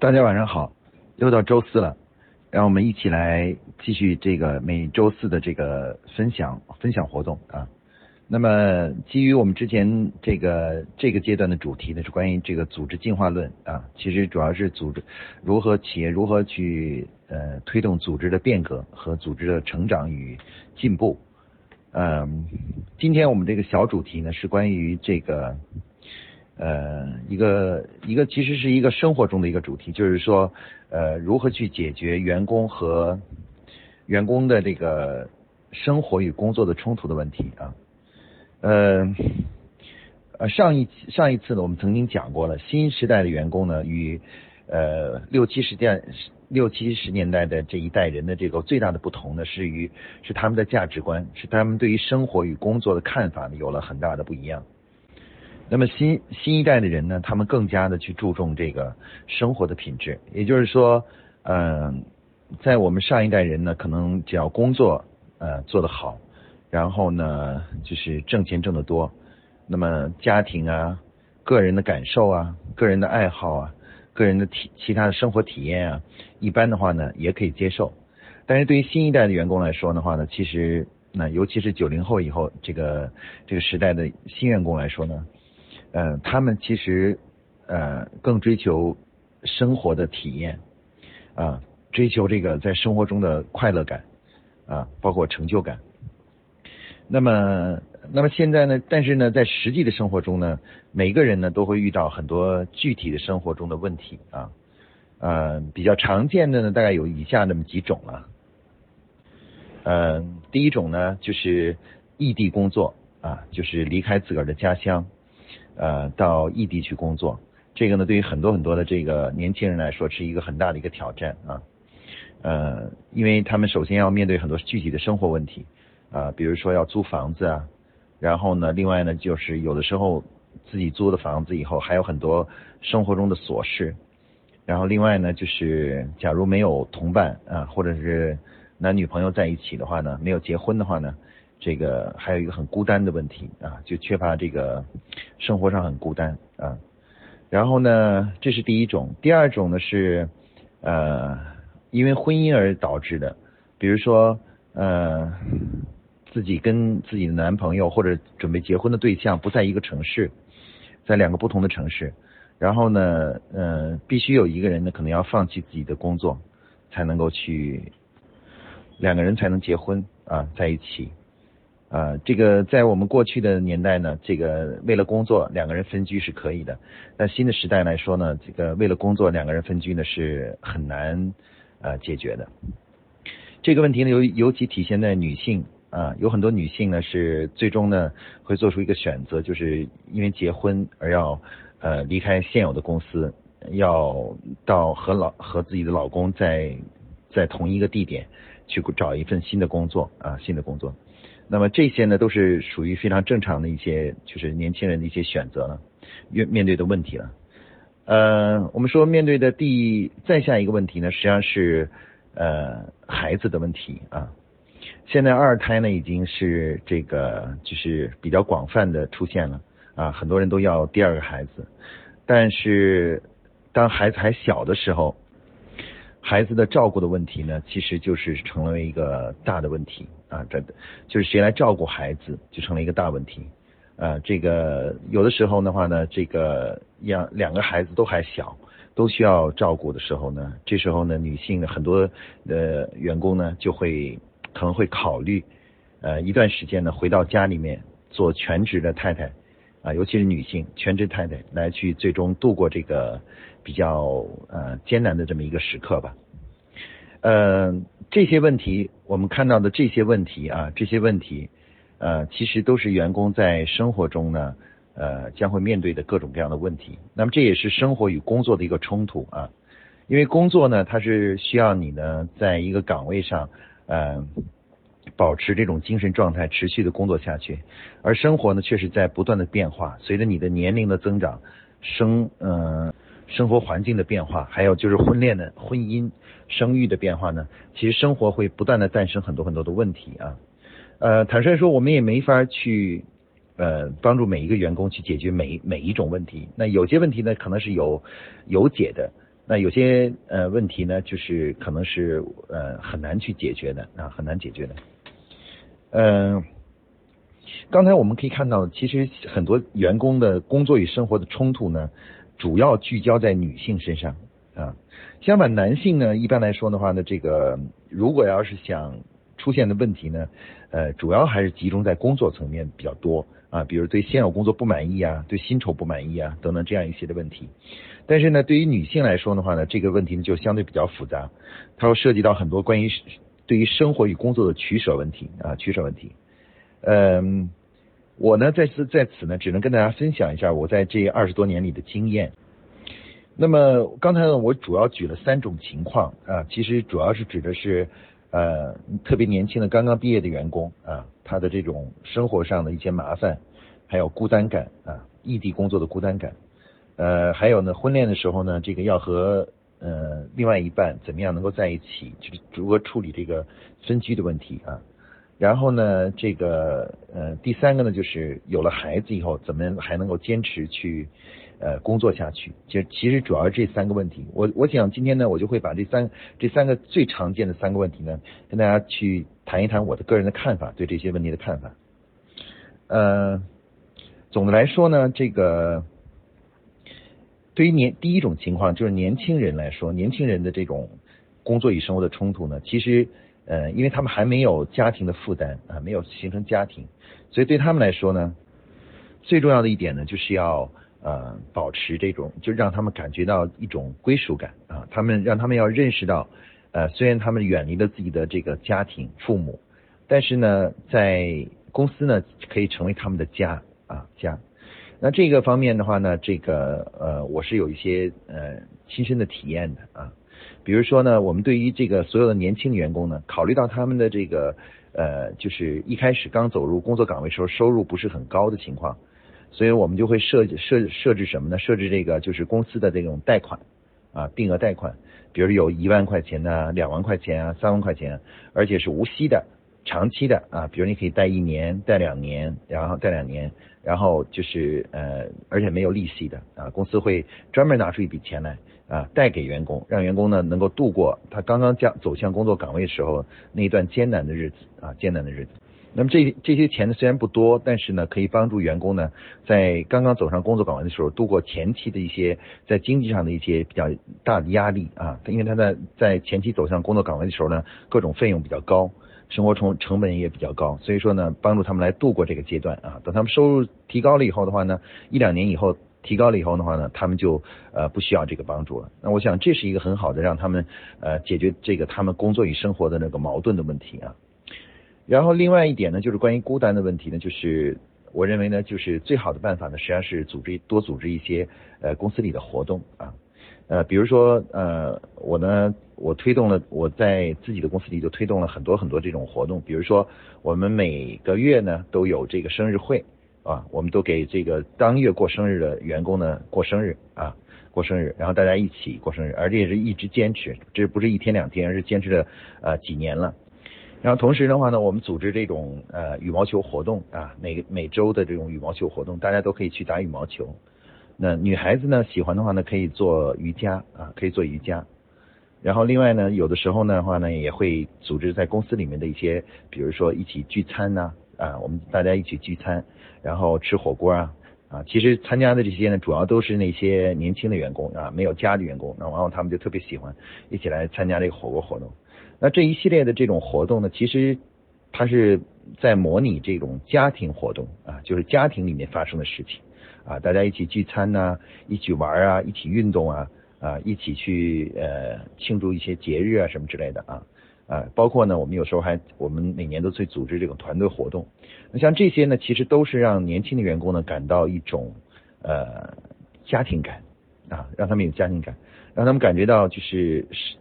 大家晚上好，又到周四了，让我们一起来继续这个每周四的这个分享分享活动啊。那么基于我们之前这个这个阶段的主题呢，是关于这个组织进化论啊，其实主要是组织如何企业如何去呃推动组织的变革和组织的成长与进步。嗯，今天我们这个小主题呢是关于这个。呃，一个一个其实是一个生活中的一个主题，就是说，呃，如何去解决员工和员工的这个生活与工作的冲突的问题啊。呃，呃，上一上一次呢，我们曾经讲过了，新时代的员工呢，与呃六七十年六七十年代的这一代人的这个最大的不同呢，是于是他们的价值观，是他们对于生活与工作的看法呢，有了很大的不一样。那么新新一代的人呢，他们更加的去注重这个生活的品质，也就是说，嗯，在我们上一代人呢，可能只要工作呃做得好，然后呢就是挣钱挣得多，那么家庭啊、个人的感受啊、个人的爱好啊、个人的体其他的生活体验啊，一般的话呢也可以接受。但是对于新一代的员工来说的话呢，其实那尤其是九零后以后这个这个时代的新员工来说呢。呃，他们其实呃更追求生活的体验啊，追求这个在生活中的快乐感啊，包括成就感。那么，那么现在呢？但是呢，在实际的生活中呢，每个人呢都会遇到很多具体的生活中的问题啊。呃，比较常见的呢，大概有以下那么几种了。嗯，第一种呢，就是异地工作啊，就是离开自个儿的家乡。呃，到异地去工作，这个呢，对于很多很多的这个年轻人来说，是一个很大的一个挑战啊。呃，因为他们首先要面对很多具体的生活问题啊，比如说要租房子啊，然后呢，另外呢，就是有的时候自己租的房子以后还有很多生活中的琐事，然后另外呢，就是假如没有同伴啊，或者是男女朋友在一起的话呢，没有结婚的话呢。这个还有一个很孤单的问题啊，就缺乏这个生活上很孤单啊。然后呢，这是第一种。第二种呢是呃，因为婚姻而导致的，比如说呃，自己跟自己的男朋友或者准备结婚的对象不在一个城市，在两个不同的城市，然后呢呃，必须有一个人呢可能要放弃自己的工作，才能够去两个人才能结婚啊在一起。啊，这个在我们过去的年代呢，这个为了工作两个人分居是可以的。但新的时代来说呢，这个为了工作两个人分居呢是很难呃解决的。这个问题呢尤尤其体现在女性啊，有很多女性呢是最终呢会做出一个选择，就是因为结婚而要呃离开现有的公司，要到和老和自己的老公在在同一个地点去找一份新的工作啊，新的工作。那么这些呢，都是属于非常正常的一些，就是年轻人的一些选择了，面面对的问题了。呃，我们说面对的第再下一个问题呢，实际上是呃孩子的问题啊。现在二胎呢已经是这个就是比较广泛的出现了啊，很多人都要第二个孩子，但是当孩子还小的时候。孩子的照顾的问题呢，其实就是成了一个大的问题啊，这就是谁来照顾孩子就成了一个大问题啊。这个有的时候的话呢，这个两两个孩子都还小，都需要照顾的时候呢，这时候呢，女性很多的员工呢就会可能会考虑呃一段时间呢回到家里面做全职的太太啊，尤其是女性全职太太来去最终度过这个。比较呃艰难的这么一个时刻吧，呃这些问题我们看到的这些问题啊这些问题呃其实都是员工在生活中呢呃将会面对的各种各样的问题。那么这也是生活与工作的一个冲突啊，因为工作呢它是需要你呢在一个岗位上呃保持这种精神状态持续的工作下去，而生活呢却是在不断的变化，随着你的年龄的增长生嗯。生活环境的变化，还有就是婚恋的婚姻、生育的变化呢，其实生活会不断的诞生很多很多的问题啊。呃，坦率说，我们也没法去呃帮助每一个员工去解决每每一种问题。那有些问题呢，可能是有有解的那有些呃问题呢，就是可能是呃很难去解决的啊，很难解决的。嗯，刚才我们可以看到，其实很多员工的工作与生活的冲突呢，主要聚焦在女性身上啊。相反，男性呢，一般来说的话呢，这个如果要是想出现的问题呢，呃，主要还是集中在工作层面比较多啊，比如对现有工作不满意啊，对薪酬不满意啊等等这样一些的问题。但是呢，对于女性来说的话呢，这个问题呢就相对比较复杂，它会涉及到很多关于对于生活与工作的取舍问题啊，取舍问题。嗯，我呢在此在此呢，只能跟大家分享一下我在这二十多年里的经验。那么刚才呢，我主要举了三种情况啊，其实主要是指的是呃特别年轻的刚刚毕业的员工啊，他的这种生活上的一些麻烦，还有孤单感啊，异地工作的孤单感，呃，还有呢婚恋的时候呢，这个要和呃另外一半怎么样能够在一起，就是如何处理这个分居的问题啊，然后呢这个呃第三个呢就是有了孩子以后，怎么还能够坚持去。呃，工作下去，其实其实主要是这三个问题。我我想今天呢，我就会把这三这三个最常见的三个问题呢，跟大家去谈一谈我的个人的看法，对这些问题的看法。呃，总的来说呢，这个对于年第一种情况，就是年轻人来说，年轻人的这种工作与生活的冲突呢，其实呃，因为他们还没有家庭的负担啊，没有形成家庭，所以对他们来说呢，最重要的一点呢，就是要。呃，保持这种，就让他们感觉到一种归属感啊。他们让他们要认识到，呃，虽然他们远离了自己的这个家庭、父母，但是呢，在公司呢，可以成为他们的家啊家。那这个方面的话呢，这个呃，我是有一些呃亲身的体验的啊。比如说呢，我们对于这个所有的年轻员工呢，考虑到他们的这个呃，就是一开始刚走入工作岗位时候收入不是很高的情况。所以我们就会设设设置什么呢？设置这个就是公司的这种贷款啊，定额贷款，比如有一万块钱的、两万块钱啊、三万块钱，而且是无息的、长期的啊，比如你可以贷一年、贷两年，然后贷两年，然后就是呃，而且没有利息的啊，公司会专门拿出一笔钱来啊，带给员工，让员工呢能够度过他刚刚将走向工作岗位的时候那一段艰难的日子啊，艰难的日子。那么这这些钱呢虽然不多，但是呢可以帮助员工呢在刚刚走上工作岗位的时候度过前期的一些在经济上的一些比较大的压力啊，因为他在在前期走向工作岗位的时候呢，各种费用比较高，生活成成本也比较高，所以说呢帮助他们来度过这个阶段啊，等他们收入提高了以后的话呢，一两年以后提高了以后的话呢，他们就呃不需要这个帮助了。那我想这是一个很好的让他们呃解决这个他们工作与生活的那个矛盾的问题啊。然后另外一点呢，就是关于孤单的问题呢，就是我认为呢，就是最好的办法呢，实际上是组织多组织一些呃公司里的活动啊，呃，比如说呃，我呢，我推动了我在自己的公司里就推动了很多很多这种活动，比如说我们每个月呢都有这个生日会啊，我们都给这个当月过生日的员工呢过生日啊，过生日，然后大家一起过生日，而且是一直坚持，这不是一天两天，而是坚持了呃几年了。然后同时的话呢，我们组织这种呃羽毛球活动啊，每每周的这种羽毛球活动，大家都可以去打羽毛球。那女孩子呢喜欢的话呢，可以做瑜伽啊，可以做瑜伽。然后另外呢，有的时候呢话呢，也会组织在公司里面的一些，比如说一起聚餐呐啊，我们大家一起聚餐，然后吃火锅啊啊。其实参加的这些呢，主要都是那些年轻的员工啊，没有家的员工，那然后他们就特别喜欢一起来参加这个火锅活动。那这一系列的这种活动呢，其实它是在模拟这种家庭活动啊，就是家庭里面发生的事情啊，大家一起聚餐呐，一起玩啊，一起运动啊，啊，一起去呃庆祝一些节日啊什么之类的啊啊，包括呢，我们有时候还我们每年都去组织这种团队活动。那像这些呢，其实都是让年轻的员工呢感到一种呃家庭感啊，让他们有家庭感，让他们感觉到就是是。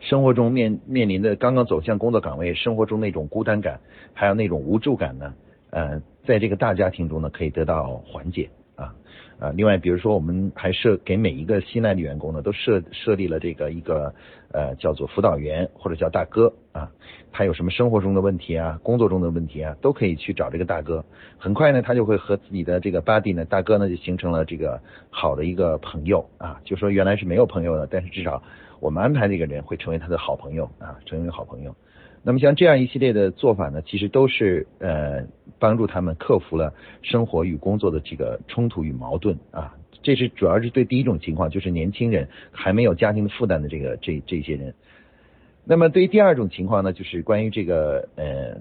生活中面面临的刚刚走向工作岗位，生活中那种孤单感，还有那种无助感呢，呃，在这个大家庭中呢，可以得到缓解啊。另外，比如说，我们还设给每一个新来的员工呢，都设设立了这个一个呃叫做辅导员或者叫大哥啊，他有什么生活中的问题啊，工作中的问题啊，都可以去找这个大哥。很快呢，他就会和自己的这个 buddy 呢，大哥呢就形成了这个好的一个朋友啊。就说原来是没有朋友的，但是至少我们安排这个人会成为他的好朋友啊，成为好朋友。那么像这样一系列的做法呢，其实都是呃帮助他们克服了生活与工作的这个冲突与矛盾啊。这是主要是对第一种情况，就是年轻人还没有家庭的负担的这个这这些人。那么对于第二种情况呢，就是关于这个呃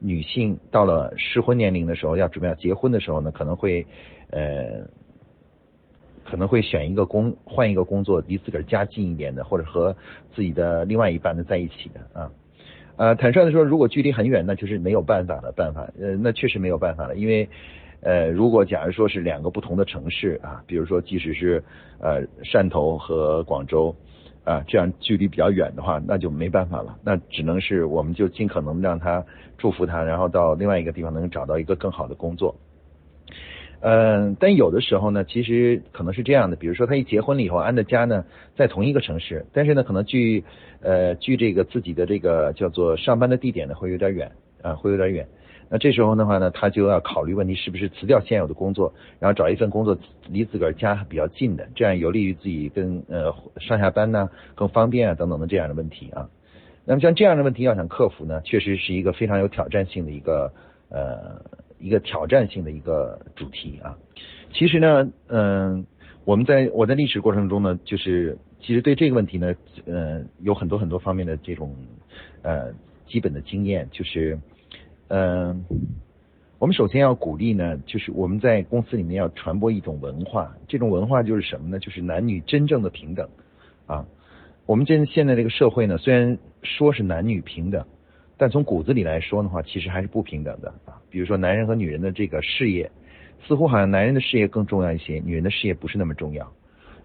女性到了适婚年龄的时候，要准备要结婚的时候呢，可能会呃可能会选一个工换一个工作，离自个儿家近一点的，或者和自己的另外一半的在一起的啊。呃，坦率的说，如果距离很远，那就是没有办法的办法。呃，那确实没有办法了，因为，呃，如果假如说是两个不同的城市啊，比如说即使是呃汕头和广州啊，这样距离比较远的话，那就没办法了。那只能是我们就尽可能让他祝福他，然后到另外一个地方能找到一个更好的工作。嗯，但有的时候呢，其实可能是这样的，比如说他一结婚了以后，安的家呢在同一个城市，但是呢，可能距呃距这个自己的这个叫做上班的地点呢会有点远啊，会有点远。那这时候的话呢，他就要考虑问题是不是辞掉现有的工作，然后找一份工作离自个儿家比较近的，这样有利于自己跟呃上下班呢更方便啊等等的这样的问题啊。那么像这样的问题要想克服呢，确实是一个非常有挑战性的一个呃。一个挑战性的一个主题啊，其实呢，嗯，我们在我在历史过程中呢，就是其实对这个问题呢，呃，有很多很多方面的这种呃基本的经验，就是嗯，我们首先要鼓励呢，就是我们在公司里面要传播一种文化，这种文化就是什么呢？就是男女真正的平等啊。我们现现在这个社会呢，虽然说是男女平等。但从骨子里来说的话，其实还是不平等的啊。比如说，男人和女人的这个事业，似乎好像男人的事业更重要一些，女人的事业不是那么重要。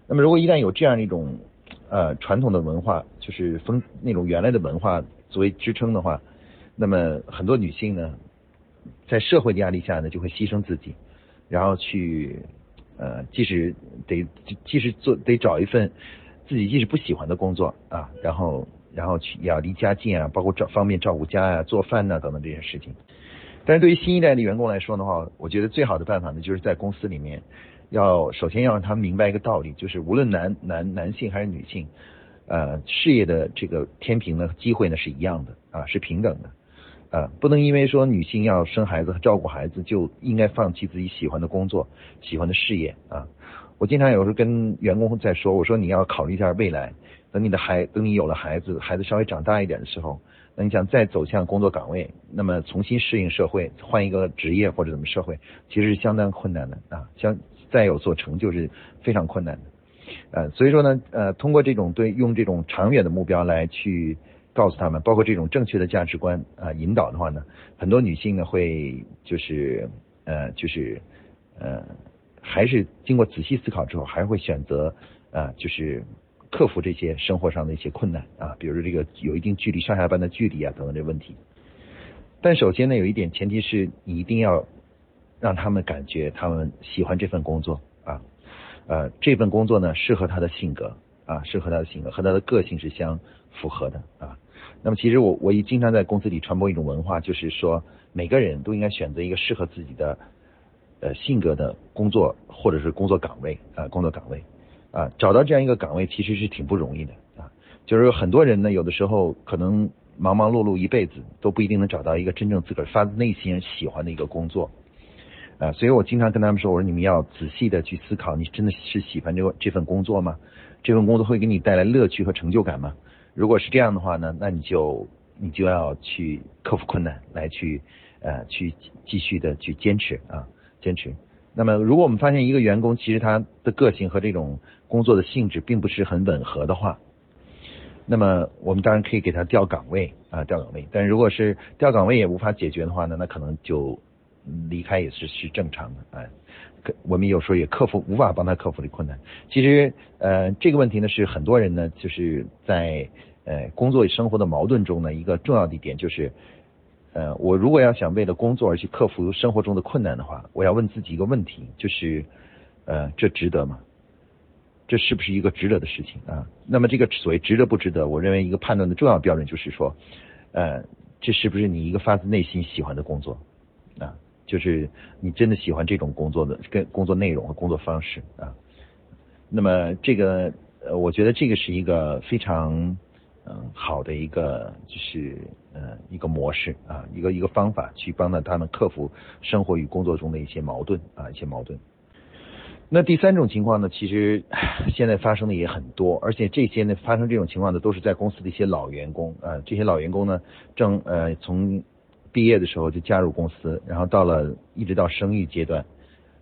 那么，如果一旦有这样一种呃传统的文化，就是风那种原来的文化作为支撑的话，那么很多女性呢，在社会的压力下呢，就会牺牲自己，然后去呃，即使得即使做得找一份自己即使不喜欢的工作啊，然后。然后去要离家近啊，包括照方便照顾家啊、做饭呐等等这些事情。但是对于新一代的员工来说的话，我觉得最好的办法呢，就是在公司里面要首先要让他们明白一个道理，就是无论男男男性还是女性，呃，事业的这个天平呢，机会呢是一样的啊，是平等的啊，不能因为说女性要生孩子和照顾孩子，就应该放弃自己喜欢的工作、喜欢的事业啊。我经常有时候跟员工在说，我说你要考虑一下未来。等你的孩，等你有了孩子，孩子稍微长大一点的时候，那你想再走向工作岗位，那么重新适应社会，换一个职业或者怎么社会，其实是相当困难的啊，相再有所成就是非常困难的，呃，所以说呢，呃，通过这种对用这种长远的目标来去告诉他们，包括这种正确的价值观啊引导的话呢，很多女性呢会就是呃就是呃还是经过仔细思考之后，还会选择啊就是。克服这些生活上的一些困难啊，比如说这个有一定距离上下班的距离啊等等这问题。但首先呢，有一点前提是你一定要让他们感觉他们喜欢这份工作啊，呃，这份工作呢适合他的性格啊，适合他的性格和他的个性是相符合的啊。那么其实我我也经常在公司里传播一种文化，就是说每个人都应该选择一个适合自己的呃性格的工作或者是工作岗位啊，工作岗位。啊，找到这样一个岗位其实是挺不容易的啊。就是很多人呢，有的时候可能忙忙碌碌一辈子都不一定能找到一个真正自个儿发自内心喜欢的一个工作啊。所以我经常跟他们说，我说你们要仔细的去思考，你真的是喜欢这个这份工作吗？这份工作会给你带来乐趣和成就感吗？如果是这样的话呢，那你就你就要去克服困难，来去呃去继续的去坚持啊，坚持。那么，如果我们发现一个员工其实他的个性和这种工作的性质并不是很吻合的话，那么我们当然可以给他调岗位啊，调岗位。但如果是调岗位也无法解决的话呢，那可能就离开也是是正常的啊。我们有时候也克服无法帮他克服的困难。其实呃这个问题呢是很多人呢就是在呃工作与生活的矛盾中呢一个重要的一点就是。呃，我如果要想为了工作而去克服生活中的困难的话，我要问自己一个问题，就是，呃，这值得吗？这是不是一个值得的事情啊？那么这个所谓值得不值得，我认为一个判断的重要标准就是说，呃，这是不是你一个发自内心喜欢的工作啊？就是你真的喜欢这种工作的跟工作内容和工作方式啊？那么这个，呃，我觉得这个是一个非常嗯好的一个就是呃一个模式啊，一个一个方法去帮到他们克服生活与工作中的一些矛盾啊一些矛盾。那第三种情况呢，其实现在发生的也很多，而且这些呢发生这种情况的都是在公司的一些老员工呃，这些老员工呢正呃从毕业的时候就加入公司，然后到了一直到生育阶段，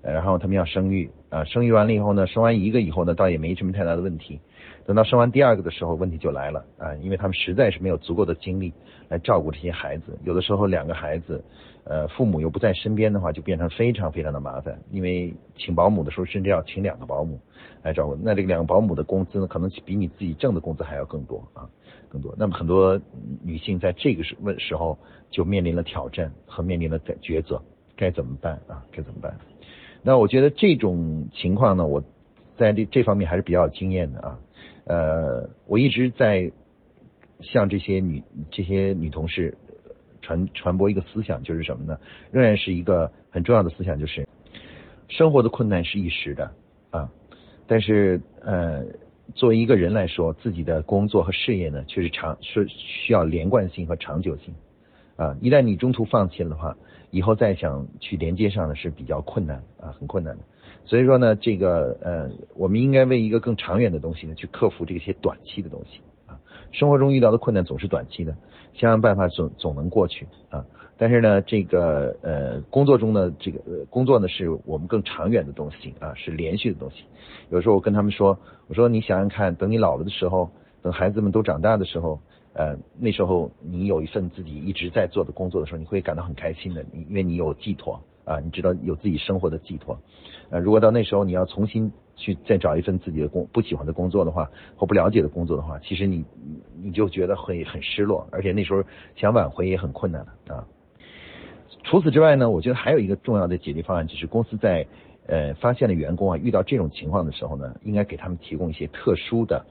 然后他们要生育啊，生育完了以后呢，生完一个以后呢，倒也没什么太大的问题，等到生完第二个的时候，问题就来了啊，因为他们实在是没有足够的精力来照顾这些孩子，有的时候两个孩子。呃，父母又不在身边的话，就变成非常非常的麻烦。因为请保姆的时候，甚至要请两个保姆来照顾。那这个两个保姆的工资呢，可能比你自己挣的工资还要更多啊，更多。那么很多女性在这个时问时候就面临了挑战和面临了抉择，该怎么办啊？该怎么办？那我觉得这种情况呢，我在这这方面还是比较有经验的啊。呃，我一直在向这些女这些女同事。传传播一个思想就是什么呢？仍然是一个很重要的思想，就是生活的困难是一时的啊，但是呃，作为一个人来说，自己的工作和事业呢，却是长是需要连贯性和长久性啊。一旦你中途放弃了的话，以后再想去连接上呢是比较困难啊，很困难的。所以说呢，这个呃，我们应该为一个更长远的东西呢，去克服这些短期的东西啊。生活中遇到的困难总是短期的。想想办法总总能过去啊，但是呢，这个呃工作中的这个呃工作呢，是我们更长远的东西啊，是连续的东西。有时候我跟他们说，我说你想想看，等你老了的时候，等孩子们都长大的时候，呃那时候你有一份自己一直在做的工作的时候，你会感到很开心的，因为你有寄托啊，你知道有自己生活的寄托。呃，如果到那时候你要重新。去再找一份自己的工不喜欢的工作的话，或不了解的工作的话，其实你你就觉得会很失落，而且那时候想挽回也很困难了啊。除此之外呢，我觉得还有一个重要的解决方案，就是公司在呃发现了员工啊遇到这种情况的时候呢，应该给他们提供一些特殊的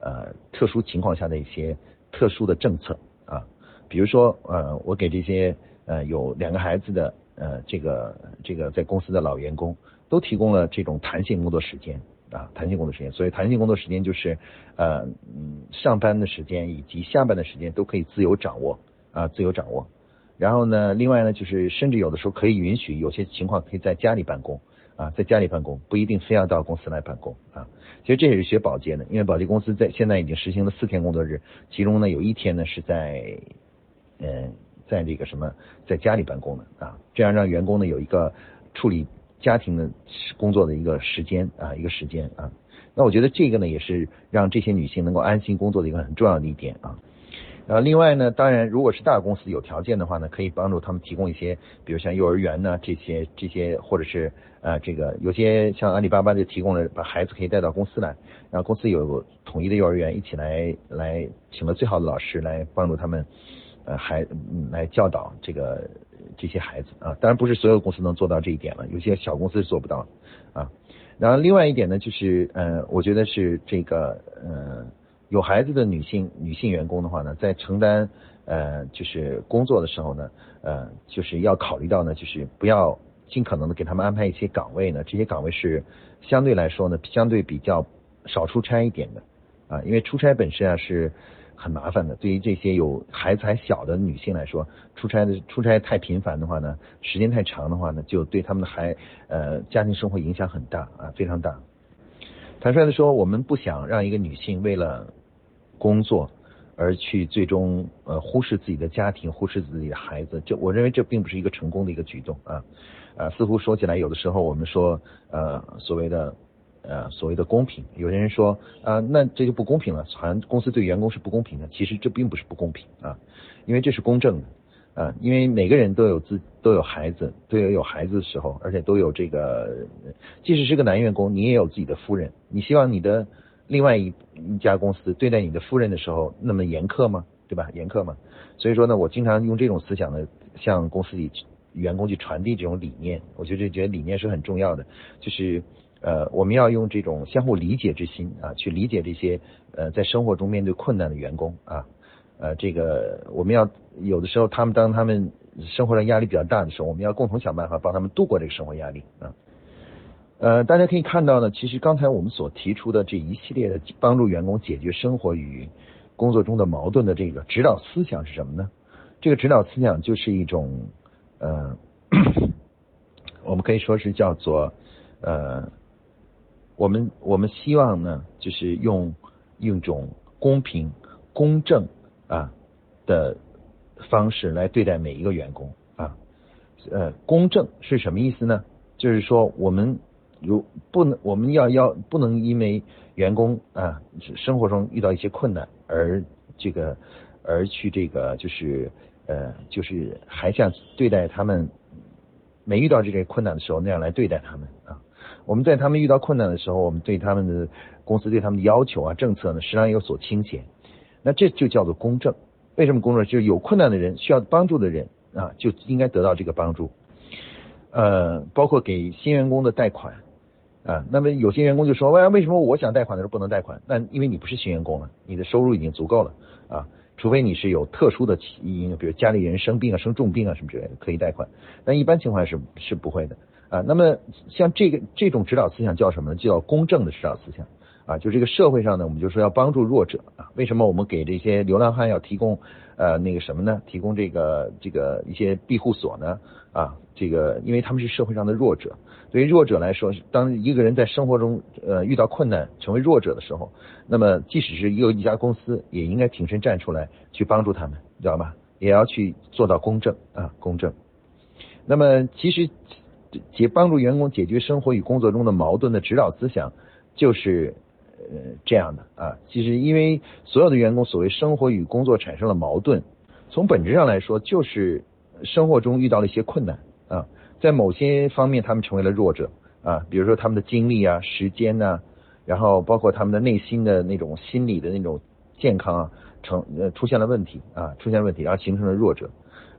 呃特殊情况下的一些特殊的政策啊，比如说呃我给这些呃有两个孩子的呃这个这个在公司的老员工。都提供了这种弹性工作时间啊，弹性工作时间。所以弹性工作时间就是，呃，嗯，上班的时间以及下班的时间都可以自由掌握啊，自由掌握。然后呢，另外呢，就是甚至有的时候可以允许有些情况可以在家里办公啊，在家里办公不一定非要到公司来办公啊。其实这也是学保洁的，因为保洁公司在现在已经实行了四天工作日，其中呢有一天呢是在，嗯，在这个什么在家里办公的啊，这样让员工呢有一个处理。家庭的工作的一个时间啊，一个时间啊，那我觉得这个呢，也是让这些女性能够安心工作的一个很重要的一点啊。然后另外呢，当然如果是大公司有条件的话呢，可以帮助他们提供一些，比如像幼儿园呢这些这些，或者是呃这个有些像阿里巴巴就提供了把孩子可以带到公司来，然后公司有统一的幼儿园，一起来来请了最好的老师来帮助他们呃孩来教导这个。这些孩子啊，当然不是所有公司能做到这一点了，有些小公司是做不到啊。然后另外一点呢，就是呃，我觉得是这个呃，有孩子的女性女性员工的话呢，在承担呃就是工作的时候呢，呃，就是要考虑到呢，就是不要尽可能的给他们安排一些岗位呢，这些岗位是相对来说呢，相对比较少出差一点的啊，因为出差本身啊是。很麻烦的，对于这些有孩子还小的女性来说，出差的出差太频繁的话呢，时间太长的话呢，就对他们的孩呃家庭生活影响很大啊，非常大。坦率的说，我们不想让一个女性为了工作而去最终呃忽视自己的家庭，忽视自己的孩子，这我认为这并不是一个成功的一个举动啊啊，似乎说起来有的时候我们说呃所谓的。呃，所谓的公平，有些人说啊，那这就不公平了，好像公司对员工是不公平的。其实这并不是不公平啊，因为这是公正的啊，因为每个人都有自都有孩子，都有有孩子的时候，而且都有这个，即使是个男员工，你也有自己的夫人，你希望你的另外一一家公司对待你的夫人的时候那么严苛吗？对吧？严苛吗？所以说呢，我经常用这种思想呢，向公司里员工去传递这种理念，我觉得这觉得理念是很重要的，就是。呃，我们要用这种相互理解之心啊，去理解这些呃在生活中面对困难的员工啊，呃，这个我们要有的时候他们当他们生活上压力比较大的时候，我们要共同想办法帮他们度过这个生活压力啊。呃，大家可以看到呢，其实刚才我们所提出的这一系列的帮助员工解决生活与工作中的矛盾的这个指导思想是什么呢？这个指导思想就是一种呃。我们可以说是叫做呃，我们我们希望呢，就是用用一种公平、公正啊的方式来对待每一个员工啊。呃，公正是什么意思呢？就是说我们如不能，我们要要不能因为员工啊生活中遇到一些困难而这个而去这个就是呃就是还像对待他们。没遇到这些困难的时候，那样来对待他们啊。我们在他们遇到困难的时候，我们对他们的公司对他们的要求啊、政策呢，实际上有所倾斜。那这就叫做公正。为什么公正？就是有困难的人、需要帮助的人啊，就应该得到这个帮助。呃，包括给新员工的贷款啊。那么有些员工就说：“为为什么我想贷款的时候不能贷款？”那因为你不是新员工了，你的收入已经足够了啊。除非你是有特殊的起因，比如家里人生病啊、生重病啊什么之类的，可以贷款。但一般情况下是是不会的啊。那么像这个这种指导思想叫什么呢？叫公正的指导思想啊。就这个社会上呢，我们就说要帮助弱者啊。为什么我们给这些流浪汉要提供呃那个什么呢？提供这个这个一些庇护所呢？啊，这个因为他们是社会上的弱者。对于弱者来说，当一个人在生活中呃遇到困难，成为弱者的时候，那么即使是有一家公司，也应该挺身站出来去帮助他们，知道吧？也要去做到公正啊，公正。那么其实解帮助员工解决生活与工作中的矛盾的指导思想就是呃这样的啊。其实因为所有的员工所谓生活与工作产生了矛盾，从本质上来说就是生活中遇到了一些困难啊。在某些方面，他们成为了弱者啊，比如说他们的精力啊、时间呐，然后包括他们的内心的那种心理的那种健康啊，成呃出现了问题啊，出现了问题，然后形成了弱者。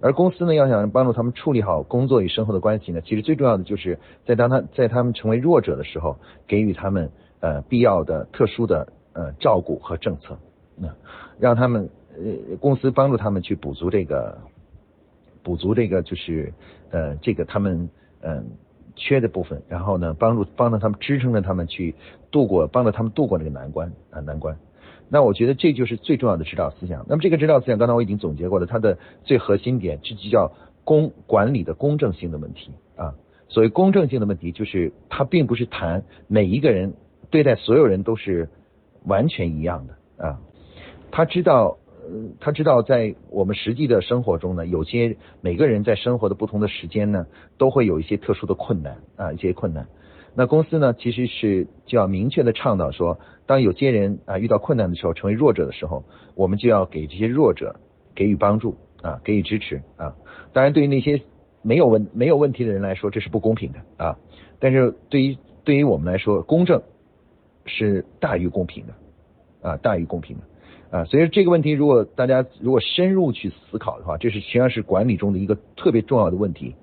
而公司呢，要想帮助他们处理好工作与生活的关系呢，其实最重要的就是在当他在他们成为弱者的时候，给予他们呃必要的特殊的呃照顾和政策，那让他们呃公司帮助他们去补足这个。补足这个就是呃这个他们嗯缺的部分，然后呢帮助帮助他们支撑着他们去度过，帮助他们度过这个难关啊难关。那我觉得这就是最重要的指导思想。那么这个指导思想刚才我已经总结过了，它的最核心点这就叫公管理的公正性的问题啊。所谓公正性的问题，就是它并不是谈每一个人对待所有人都是完全一样的啊，他知道。他知道，在我们实际的生活中呢，有些每个人在生活的不同的时间呢，都会有一些特殊的困难啊，一些困难。那公司呢，其实是就要明确的倡导说，当有些人啊遇到困难的时候，成为弱者的时候，我们就要给这些弱者给予帮助啊，给予支持啊。当然，对于那些没有问没有问题的人来说，这是不公平的啊。但是对于对于我们来说，公正是大于公平的啊，大于公平的。啊，所以这个问题，如果大家如果深入去思考的话，这是实际上是管理中的一个特别重要的问题。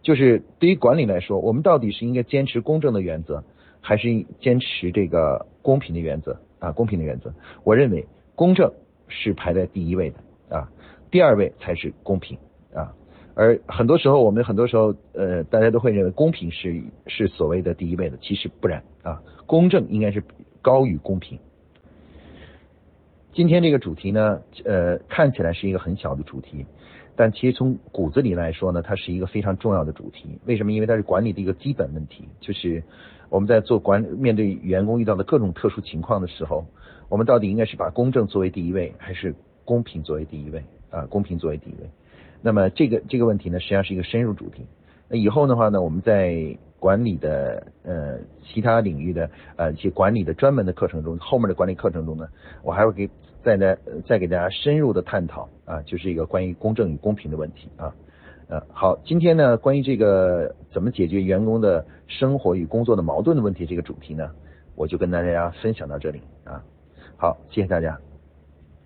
就是对于管理来说，我们到底是应该坚持公正的原则，还是坚持这个公平的原则啊？公平的原则，我认为公正是排在第一位的啊，第二位才是公平啊。而很多时候，我们很多时候呃，大家都会认为公平是是所谓的第一位的，其实不然啊，公正应该是高于公平。今天这个主题呢，呃，看起来是一个很小的主题，但其实从骨子里来说呢，它是一个非常重要的主题。为什么？因为它是管理的一个基本问题，就是我们在做管面对员工遇到的各种特殊情况的时候，我们到底应该是把公正作为第一位，还是公平作为第一位？啊，公平作为第一位。那么这个这个问题呢，实际上是一个深入主题。那以后的话呢，我们在管理的呃其他领域的呃一些管理的专门的课程中，后面的管理课程中呢，我还会给。再呢，再给大家深入的探讨啊，就是一个关于公正与公平的问题啊。呃，好，今天呢，关于这个怎么解决员工的生活与工作的矛盾的问题这个主题呢，我就跟大家分享到这里啊。好，谢谢大家。